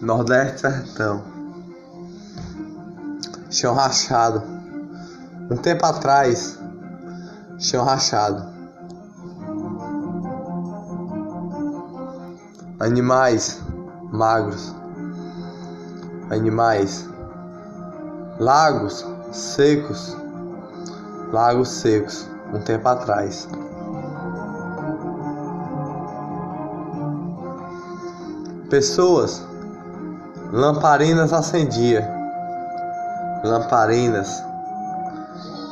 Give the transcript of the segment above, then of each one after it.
Nordeste Sertão. Chão rachado. Um tempo atrás, chão rachado. Animais magros. Animais. Lagos secos. Lagos secos. Um tempo atrás. Pessoas Lamparinas acendia. Lamparinas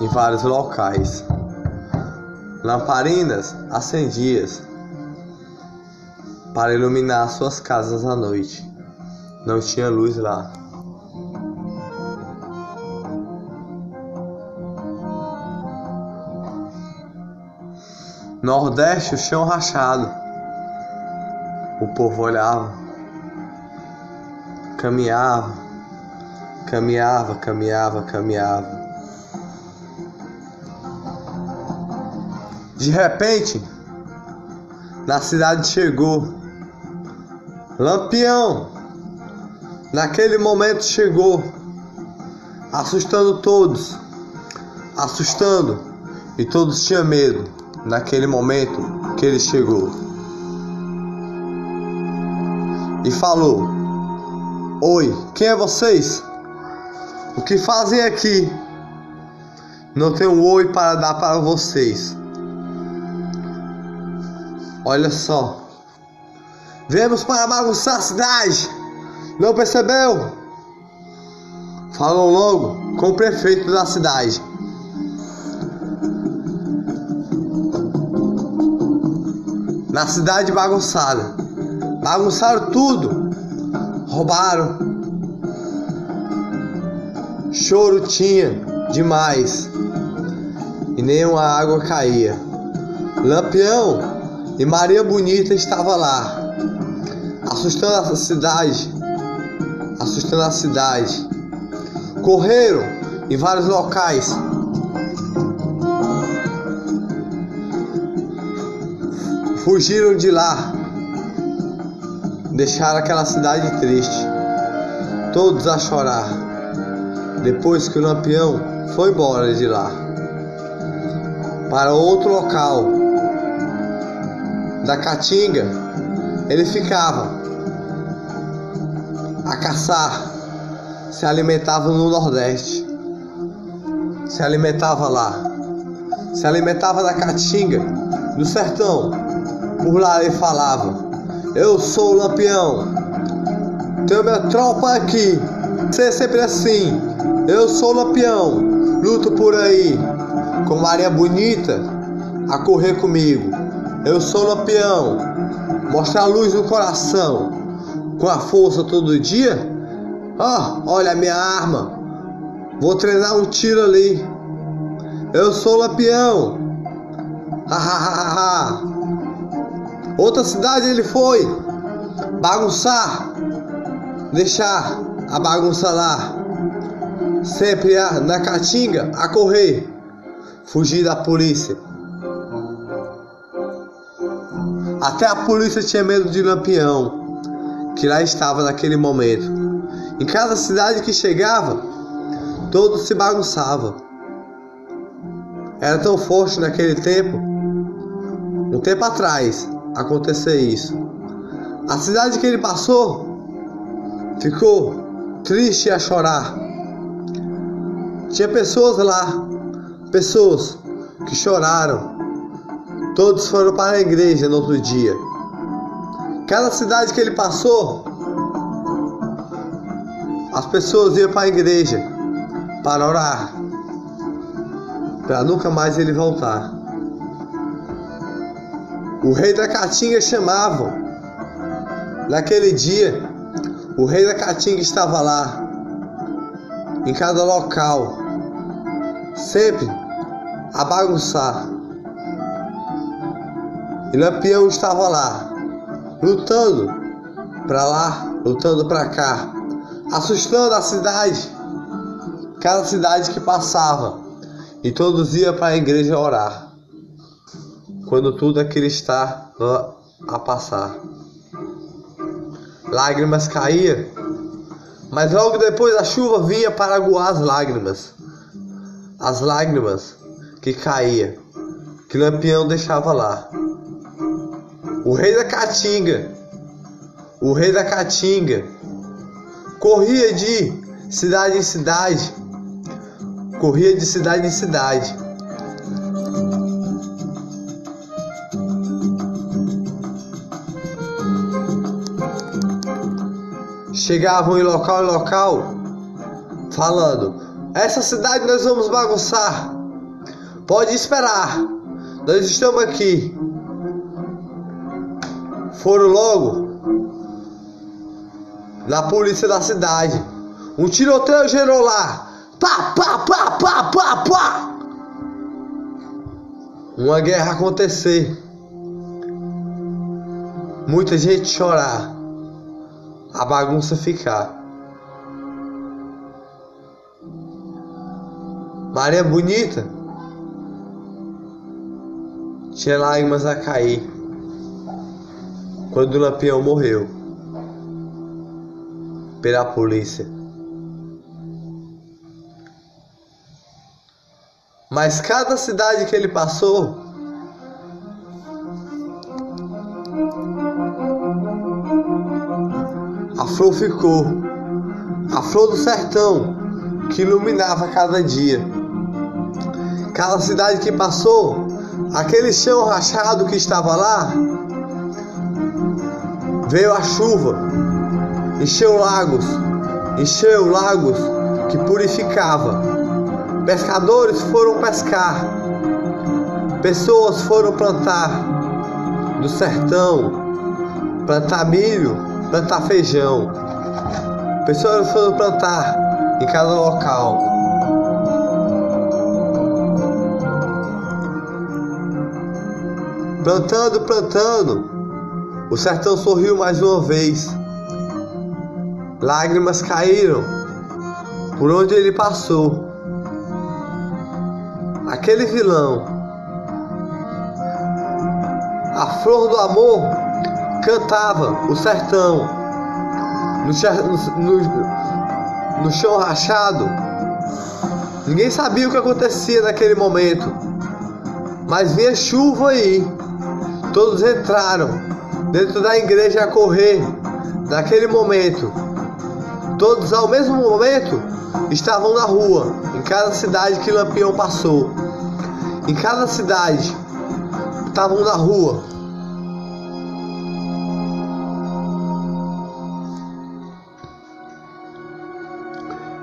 em vários locais. Lamparinas acendias para iluminar suas casas à noite. Não tinha luz lá. Nordeste, o chão rachado. O povo olhava caminhava, caminhava, caminhava, caminhava. De repente, na cidade chegou Lampião. Naquele momento chegou, assustando todos, assustando, e todos tinham medo. Naquele momento que ele chegou, e falou: Oi, quem é vocês? O que fazem aqui? Não tenho um oi para dar para vocês. Olha só. Viemos para bagunçar a cidade. Não percebeu? Falou logo com o prefeito da cidade. Na cidade bagunçada. Bagunçaram tudo roubaram. Choro tinha demais e nenhuma água caía. Lampião e Maria Bonita estava lá, assustando a cidade, assustando a cidade. Correram em vários locais. Fugiram de lá deixaram aquela cidade triste, todos a chorar, depois que o lampião foi embora de lá, para outro local da Caatinga, ele ficava a caçar, se alimentava no Nordeste, se alimentava lá, se alimentava da Caatinga, do sertão, por lá ele falava. Eu sou o Lampião. Tenho minha tropa aqui. Ser sempre assim. Eu sou o Lampião. Luto por aí. Com Maria Bonita a correr comigo. Eu sou o Lampião. Mostrar a luz no coração. Com a força todo dia. Ah, olha a minha arma. Vou treinar um tiro ali. Eu sou Lampião. Ha ha ha. Outra cidade ele foi bagunçar, deixar a bagunça lá, sempre na caatinga a correr, fugir da polícia. Até a polícia tinha medo de Lampião, que lá estava naquele momento. Em cada cidade que chegava, todo se bagunçava. Era tão forte naquele tempo, um tempo atrás, acontecer isso. A cidade que ele passou ficou triste a chorar. Tinha pessoas lá, pessoas que choraram. Todos foram para a igreja no outro dia. Cada cidade que ele passou, as pessoas iam para a igreja para orar, para nunca mais ele voltar. O rei da Caatinga chamavam. Naquele dia, o rei da Caatinga estava lá, em cada local, sempre a bagunçar. E Lampião estava lá, lutando para lá, lutando para cá, assustando a cidade, cada cidade que passava, e todos iam para a igreja orar, quando tudo aquilo está a passar. Lágrimas caíam, mas logo depois a chuva vinha para aguar as lágrimas, as lágrimas que caía, que Lampião deixava lá. O rei da Caatinga, o rei da Caatinga, corria de cidade em cidade, corria de cidade em cidade. Chegavam em local em local, falando: Essa cidade nós vamos bagunçar. Pode esperar, nós estamos aqui. Foram logo na polícia da cidade. Um tiroteio gerou lá. Pá, pá, pá, pá, pá, pá. Uma guerra acontecer. Muita gente chorar. A bagunça ficar. Maria Bonita tinha lágrimas a cair quando o Lampião morreu pela polícia. Mas cada cidade que ele passou, a flor ficou, a flor do sertão que iluminava cada dia. Cada cidade que passou, aquele chão rachado que estava lá, veio a chuva encheu lagos, encheu lagos que purificava. Pescadores foram pescar, pessoas foram plantar no sertão, plantar milho, plantar feijão. Pessoas foram plantar em cada local. Plantando, plantando, o sertão sorriu mais uma vez. Lágrimas caíram por onde ele passou. Aquele vilão, a flor do amor, cantava o sertão no, no, no chão rachado. Ninguém sabia o que acontecia naquele momento, mas vinha chuva aí. Todos entraram dentro da igreja a correr naquele momento. Todos ao mesmo momento estavam na rua, em cada cidade que Lampião passou. Em cada cidade estavam na rua.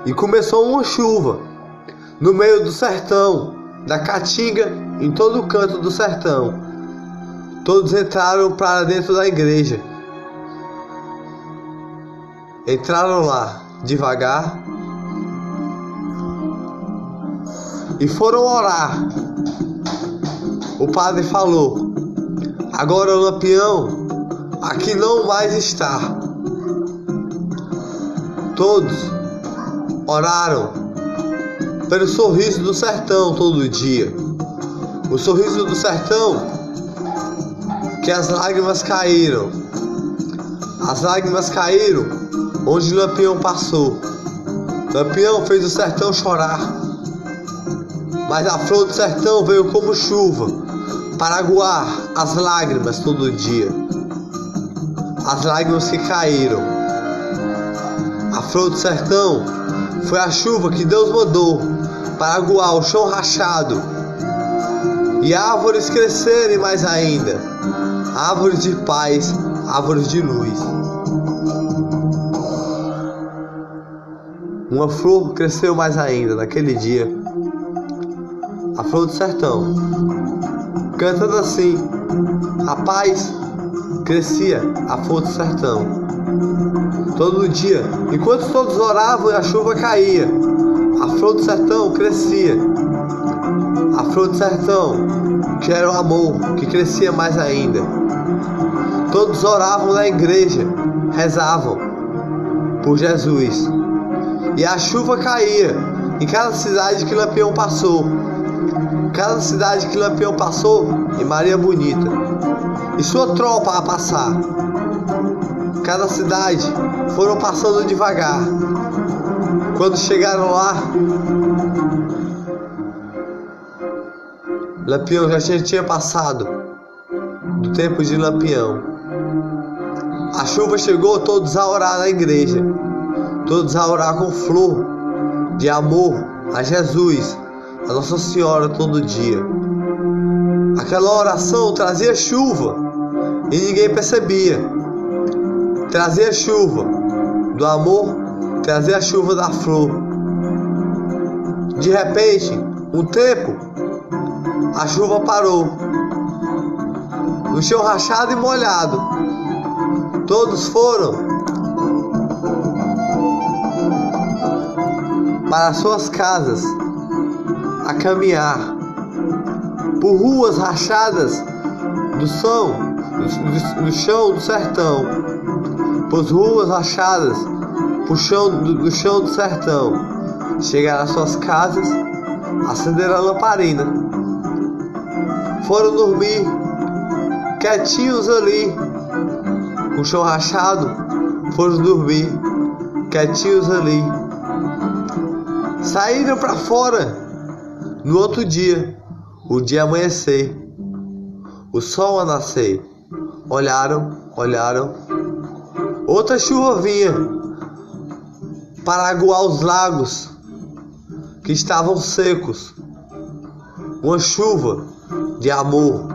E começou uma chuva no meio do sertão, da caatinga, em todo o canto do sertão. Todos entraram para dentro da igreja. Entraram lá devagar e foram orar. O padre falou: Agora o lampião aqui não mais está. Todos oraram pelo sorriso do sertão todo dia. O sorriso do sertão que as lágrimas caíram. As lágrimas caíram onde Lampião passou. Lampião fez o sertão chorar, mas a flor do sertão veio como chuva para aguar as lágrimas todo dia. As lágrimas que caíram. A flor do sertão foi a chuva que Deus mandou para aguar o chão rachado e árvores crescerem mais ainda. Árvores de paz, árvores de luz. Uma flor cresceu mais ainda naquele dia. A flor do sertão. Cantando assim, a paz crescia a flor do sertão. Todo dia, enquanto todos oravam e a chuva caía, a flor do sertão crescia. A flor do sertão, que era o amor, que crescia mais ainda. Todos oravam na igreja, rezavam por Jesus e a chuva caía em cada cidade que Lampião passou. Cada cidade que Lampião passou em Maria Bonita. E sua tropa a passar. Cada cidade foram passando devagar. Quando chegaram lá, Lampião já tinha passado do tempo de Lampião. A chuva chegou todos a orar na igreja, todos a orar com flor de amor a Jesus, a Nossa Senhora todo dia. Aquela oração trazia chuva e ninguém percebia. Trazia chuva do amor, trazia chuva da flor. De repente, um tempo, a chuva parou. No chão rachado e molhado, todos foram. Para suas casas a caminhar. Por ruas rachadas do som do, do chão do sertão, por ruas rachadas por chão do, do chão do sertão, chegaram às suas casas, acenderam a lamparina, foram dormir quietinhos ali, o chão rachado, foram dormir quietinhos ali. Saíram para fora no outro dia, o dia amanhecer, o sol a nascer. Olharam, olharam. Outra chuva vinha para aguar os lagos que estavam secos. Uma chuva de amor,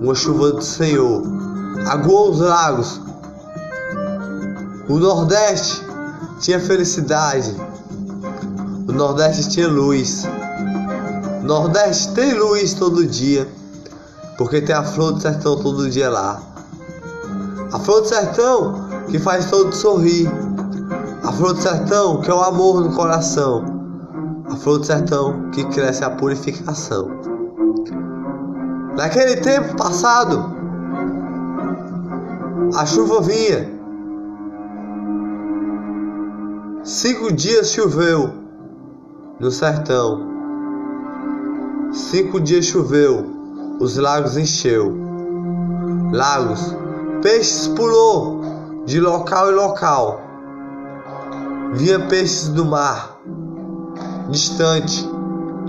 uma chuva do Senhor. Aguou os lagos. O Nordeste tinha felicidade. O Nordeste tinha luz. O Nordeste tem luz todo dia. Porque tem a flor do sertão todo dia lá. A flor do sertão que faz todo sorrir. A flor do sertão que é o amor no coração. A flor do sertão que cresce a purificação. Naquele tempo passado, a chuva vinha. Cinco dias choveu no sertão. Cinco dias choveu, os lagos encheu. Lagos, peixes pulou de local em local. Via peixes do mar, distante,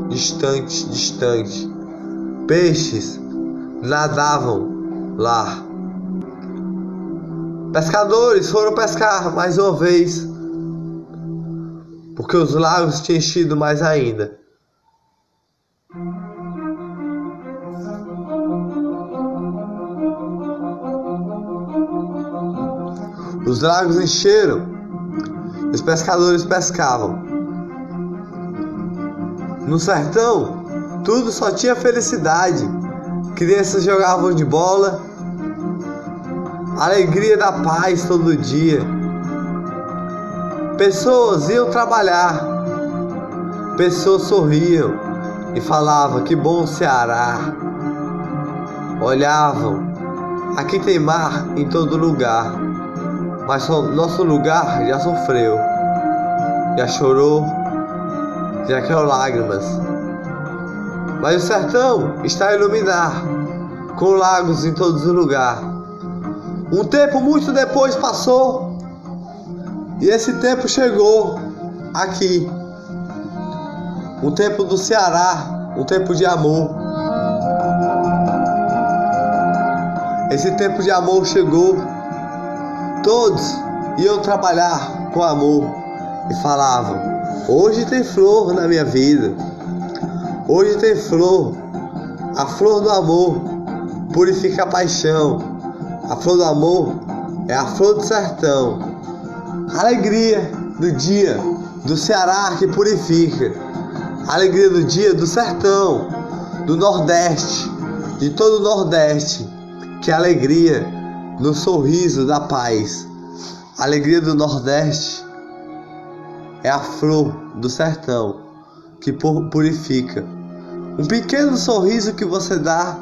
distante, distante. Peixes nadavam lá. Pescadores foram pescar mais uma vez, porque os lagos tinham enchido mais ainda. Os lagos encheram, os pescadores pescavam. No sertão, tudo só tinha felicidade. Crianças jogavam de bola, alegria da paz todo dia. Pessoas iam trabalhar, pessoas sorriam e falavam que bom Ceará. Olhavam, aqui tem mar em todo lugar, mas nosso lugar já sofreu, já chorou, já caiu lágrimas. Mas o sertão está a iluminar, com lagos em todos os lugares. Um tempo muito depois passou, e esse tempo chegou aqui. Um tempo do Ceará, um tempo de amor. Esse tempo de amor chegou. Todos iam trabalhar com amor e falavam: Hoje tem flor na minha vida. Hoje tem flor. A flor do amor purifica a paixão. A flor do amor é a flor do sertão. Alegria do dia do Ceará que purifica. Alegria do dia do sertão, do Nordeste, de todo o Nordeste. Que a alegria no sorriso da paz. Alegria do Nordeste é a flor do sertão que purifica. Um pequeno sorriso que você dá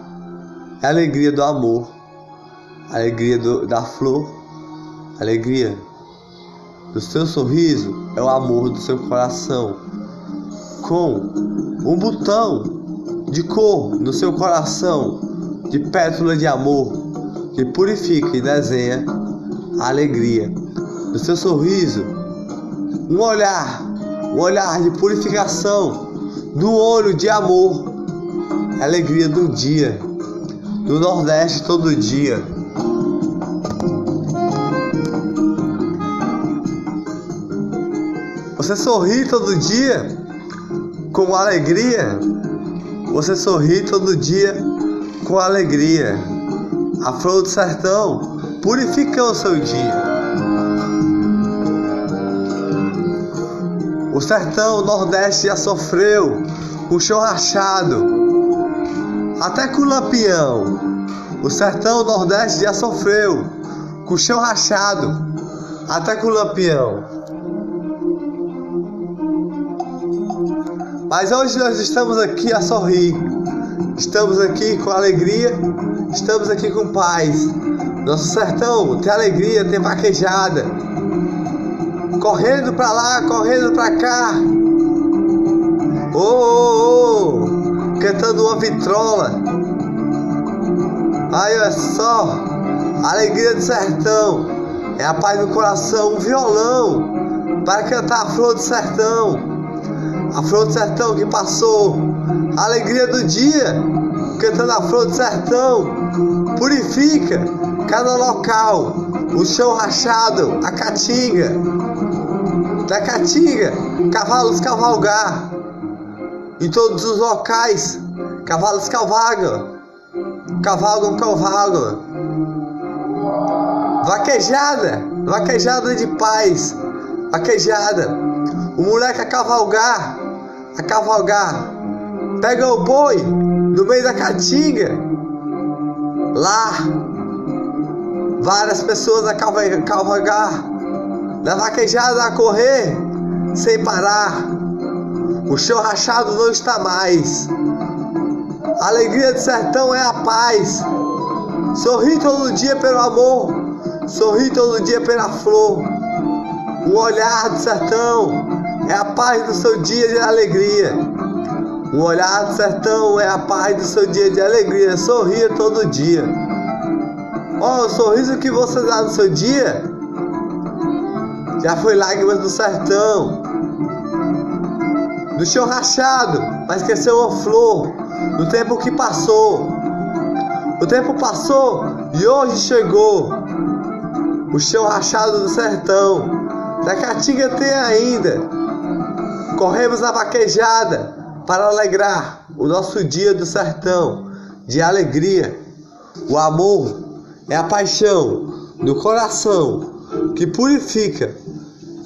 é a alegria do amor, alegria do, da flor, alegria do seu sorriso é o amor do seu coração. Com um botão de cor no seu coração, de pétala de amor, que purifica e desenha a alegria do seu sorriso. Um olhar, um olhar de purificação, no olho de amor, alegria do dia, do Nordeste todo dia. Você sorri todo dia com alegria. Você sorri todo dia com alegria. A flor do sertão purifica o seu dia. O sertão o Nordeste já sofreu com chão rachado, até com lampião. O sertão o Nordeste já sofreu com chão rachado, até com lampião. Mas hoje nós estamos aqui a sorrir, estamos aqui com alegria, estamos aqui com paz. Nosso sertão tem alegria, tem vaquejada, correndo pra lá, correndo pra cá. Oh, oh, oh, cantando uma vitrola. Aí olha só, alegria do sertão é a paz do coração, um violão para cantar a flor do sertão a flor do sertão que passou, a alegria do dia, cantando a flor do sertão, purifica cada local, o chão rachado, a caatinga, da caatinga, cavalos cavalgar, em todos os locais, cavalos cavalgam, cavalgam, cavalgam, vaquejada, vaquejada de paz, vaquejada, o moleque a cavalgar, a cavalgar. Pega o boi no meio da caatinga. Lá, várias pessoas a cavalgar. Na vaquejada a correr, sem parar. O chão rachado não está mais. A alegria do sertão é a paz. Sorri todo dia pelo amor. Sorri todo dia pela flor. O olhar do sertão é a paz do seu dia de alegria. O olhar do sertão é a paz do seu dia de alegria. Sorria todo dia. Oh, o sorriso que você dá no seu dia já foi lágrimas do sertão, do chão rachado, mas cresceu uma flor. No tempo que passou, o tempo passou e hoje chegou o chão rachado do sertão. Da Caatinga tem ainda Corremos na vaquejada para alegrar o nosso dia do sertão de alegria. O amor é a paixão do coração que purifica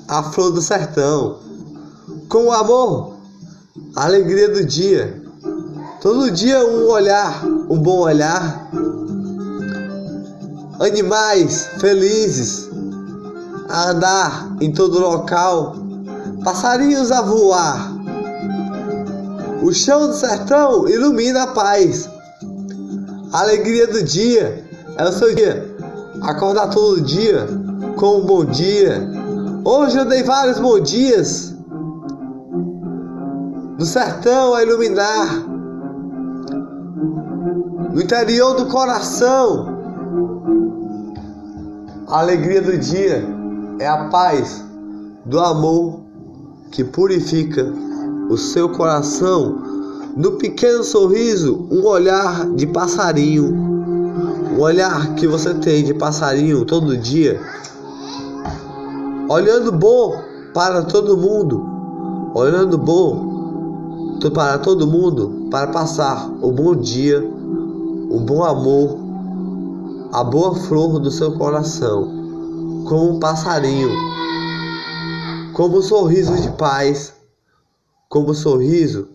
a flor do sertão. Com o amor, a alegria do dia. Todo dia um olhar, um bom olhar. Animais felizes a andar em todo local passarinhos a voar. O chão do sertão ilumina a paz. A alegria do dia é o seu dia. Acordar todo dia com um bom dia. Hoje eu dei vários bons dias. No sertão a iluminar. No interior do coração. A alegria do dia é a paz do amor que purifica o seu coração no pequeno sorriso, um olhar de passarinho, um olhar que você tem de passarinho todo dia, olhando bom para todo mundo, olhando bom para todo mundo, para passar o bom dia, o bom amor, a boa flor do seu coração, como um passarinho como um sorriso de paz, como o sorriso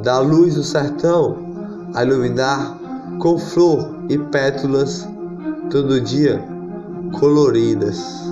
da luz do sertão a iluminar com flor e pétalas todo dia coloridas.